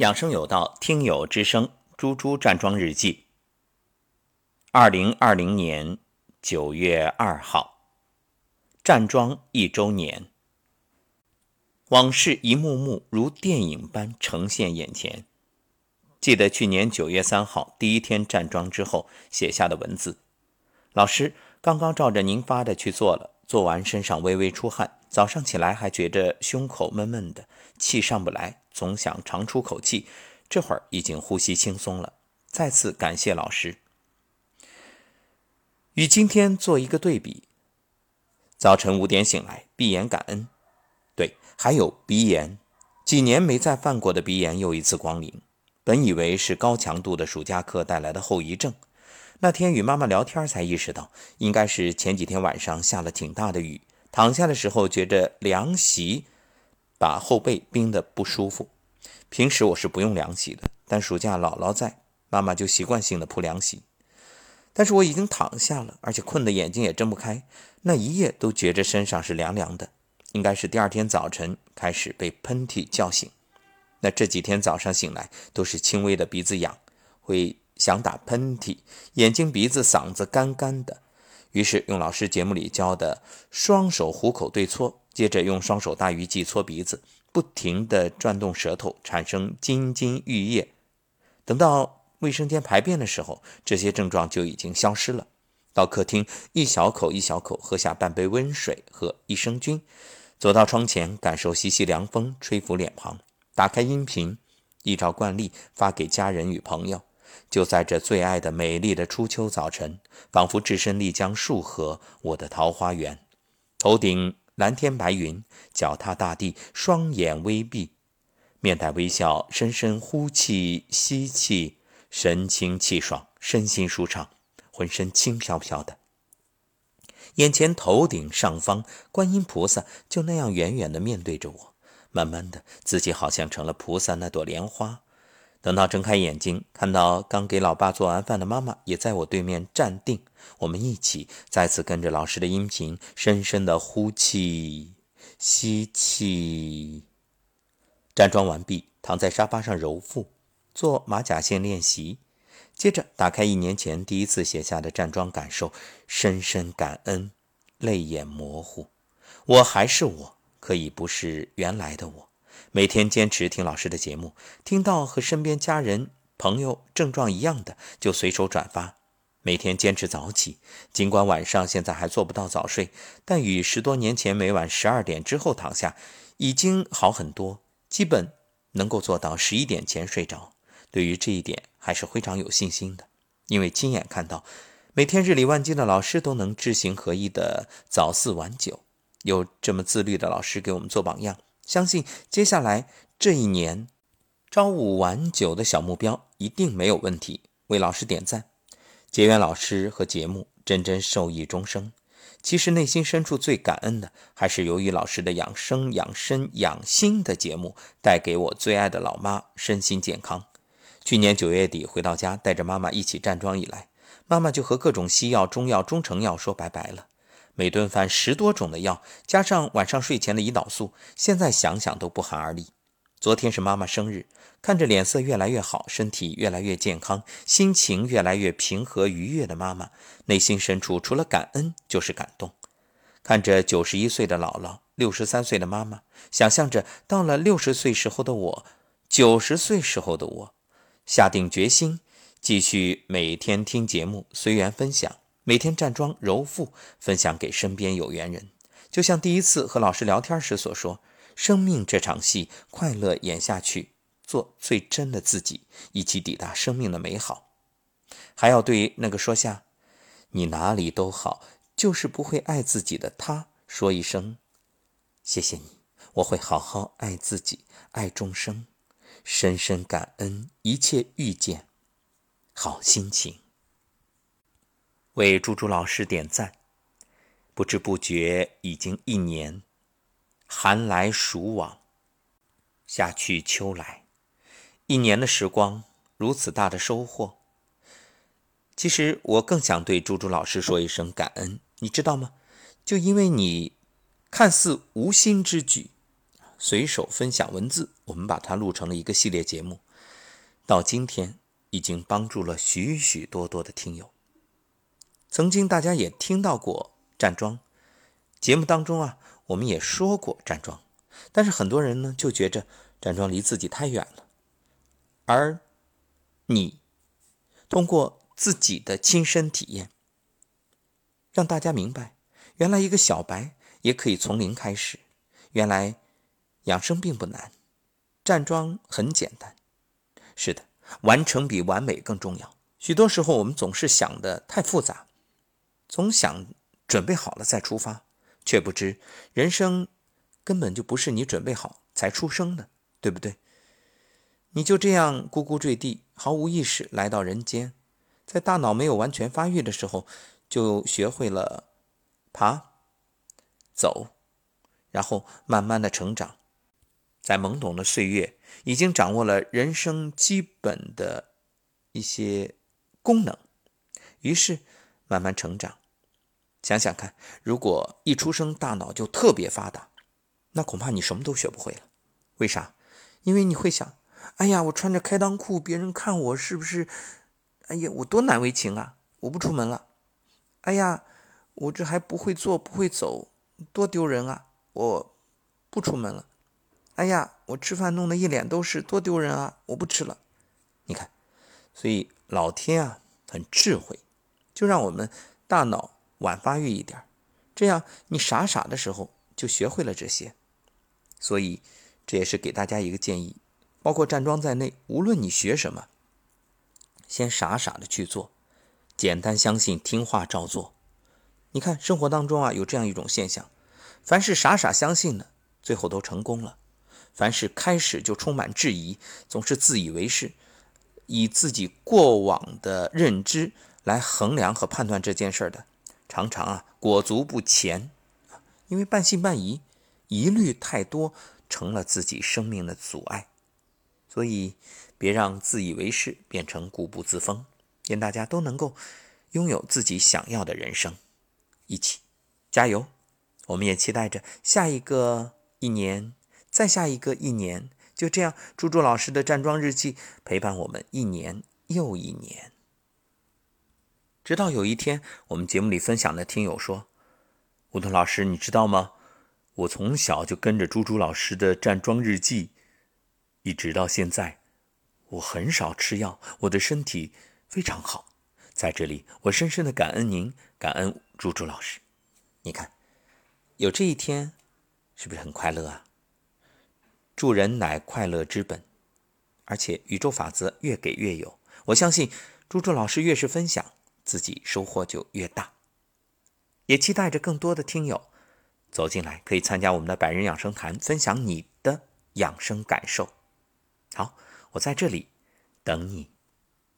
养生有道，听友之声，猪猪站桩日记。二零二零年九月二号，站桩一周年，往事一幕幕如电影般呈现眼前。记得去年九月三号第一天站桩之后写下的文字：老师刚刚照着您发的去做了，做完身上微微出汗，早上起来还觉着胸口闷闷的，气上不来。总想长出口气，这会儿已经呼吸轻松了。再次感谢老师。与今天做一个对比：早晨五点醒来，闭眼感恩。对，还有鼻炎，几年没再犯过的鼻炎又一次光临。本以为是高强度的暑假课带来的后遗症，那天与妈妈聊天才意识到，应该是前几天晚上下了挺大的雨，躺下的时候觉着凉席。把后背冰得不舒服。平时我是不用凉席的，但暑假姥姥在，妈妈就习惯性的铺凉席。但是我已经躺下了，而且困得眼睛也睁不开，那一夜都觉着身上是凉凉的。应该是第二天早晨开始被喷嚏叫醒。那这几天早上醒来都是轻微的鼻子痒，会想打喷嚏，眼睛、鼻子、嗓子干干的。于是用老师节目里教的双手虎口对搓。接着用双手大鱼际搓鼻子，不停地转动舌头，产生津津欲液。等到卫生间排便的时候，这些症状就已经消失了。到客厅，一小口一小口喝下半杯温水和益生菌。走到窗前，感受习习凉风吹拂脸庞。打开音频，依照惯例发给家人与朋友。就在这最爱的美丽的初秋早晨，仿佛置身丽江束河，我的桃花源。头顶。蓝天白云，脚踏大地，双眼微闭，面带微笑，深深呼气吸气，神清气爽，身心舒畅，浑身轻飘飘的。眼前头顶上方，观音菩萨就那样远远地面对着我，慢慢的，自己好像成了菩萨那朵莲花。等到睁开眼睛，看到刚给老爸做完饭的妈妈也在我对面站定，我们一起再次跟着老师的音频，深深的呼气、吸气。站桩完毕，躺在沙发上揉腹，做马甲线练习。接着打开一年前第一次写下的站桩感受，深深感恩，泪眼模糊。我还是我，可以不是原来的我。每天坚持听老师的节目，听到和身边家人、朋友症状一样的，就随手转发。每天坚持早起，尽管晚上现在还做不到早睡，但与十多年前每晚十二点之后躺下，已经好很多，基本能够做到十一点前睡着。对于这一点，还是非常有信心的，因为亲眼看到，每天日理万机的老师都能知行合一的早四晚九，有这么自律的老师给我们做榜样。相信接下来这一年，朝五晚九的小目标一定没有问题。为老师点赞，结缘老师和节目，真真受益终生。其实内心深处最感恩的，还是由于老师的养生、养身、养心的节目，带给我最爱的老妈身心健康。去年九月底回到家，带着妈妈一起站桩以来，妈妈就和各种西药、中药、中成药说拜拜了。每顿饭十多种的药，加上晚上睡前的胰岛素，现在想想都不寒而栗。昨天是妈妈生日，看着脸色越来越好，身体越来越健康，心情越来越平和愉悦的妈妈，内心深处除了感恩就是感动。看着九十一岁的姥姥，六十三岁的妈妈，想象着到了六十岁时候的我，九十岁时候的我，下定决心继续每天听节目，随缘分享。每天站桩揉腹，分享给身边有缘人。就像第一次和老师聊天时所说：“生命这场戏，快乐演下去，做最真的自己，一起抵达生命的美好。”还要对那个说下“你哪里都好，就是不会爱自己的他说一声：“谢谢你，我会好好爱自己，爱众生，深深感恩一切遇见，好心情。”为猪猪老师点赞，不知不觉已经一年，寒来暑往，夏去秋来，一年的时光，如此大的收获。其实我更想对猪猪老师说一声感恩，你知道吗？就因为你看似无心之举，随手分享文字，我们把它录成了一个系列节目。到今天，已经帮助了许许多多的听友。曾经大家也听到过站桩，节目当中啊，我们也说过站桩，但是很多人呢就觉着站桩离自己太远了。而你通过自己的亲身体验，让大家明白，原来一个小白也可以从零开始，原来养生并不难，站桩很简单。是的，完成比完美更重要。许多时候，我们总是想的太复杂，总想准备好了再出发，却不知人生根本就不是你准备好才出生的，对不对？你就这样咕咕坠地，毫无意识来到人间，在大脑没有完全发育的时候，就学会了爬、走，然后慢慢的成长。在懵懂的岁月，已经掌握了人生基本的一些功能，于是慢慢成长。想想看，如果一出生大脑就特别发达，那恐怕你什么都学不会了。为啥？因为你会想：哎呀，我穿着开裆裤，别人看我是不是？哎呀，我多难为情啊！我不出门了。哎呀，我这还不会坐，不会走，多丢人啊！我不出门了。哎呀，我吃饭弄得一脸都是，多丢人啊！我不吃了。你看，所以老天啊很智慧，就让我们大脑晚发育一点，这样你傻傻的时候就学会了这些。所以这也是给大家一个建议，包括站桩在内，无论你学什么，先傻傻的去做，简单相信，听话照做。你看生活当中啊有这样一种现象，凡是傻傻相信的，最后都成功了。凡是开始就充满质疑，总是自以为是，以自己过往的认知来衡量和判断这件事的，常常啊裹足不前，因为半信半疑，疑虑太多，成了自己生命的阻碍。所以，别让自以为是变成固步自封，愿大家都能够拥有自己想要的人生。一起加油！我们也期待着下一个一年。再下一个一年，就这样，猪猪老师的站桩日记陪伴我们一年又一年，直到有一天，我们节目里分享的听友说：“吴桐老师，你知道吗？我从小就跟着朱朱老师的站桩日记，一直到现在，我很少吃药，我的身体非常好。在这里，我深深的感恩您，感恩朱朱老师。你看，有这一天，是不是很快乐啊？”助人乃快乐之本，而且宇宙法则越给越有。我相信朱朱老师越是分享，自己收获就越大。也期待着更多的听友走进来，可以参加我们的百人养生谈，分享你的养生感受。好，我在这里等你。